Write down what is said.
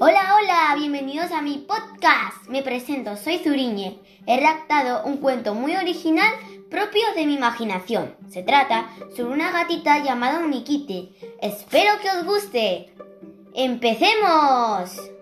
Hola, hola, bienvenidos a mi podcast. Me presento, soy Zuriñe. He redactado un cuento muy original propio de mi imaginación. Se trata sobre una gatita llamada Uniquite. Espero que os guste. ¡Empecemos!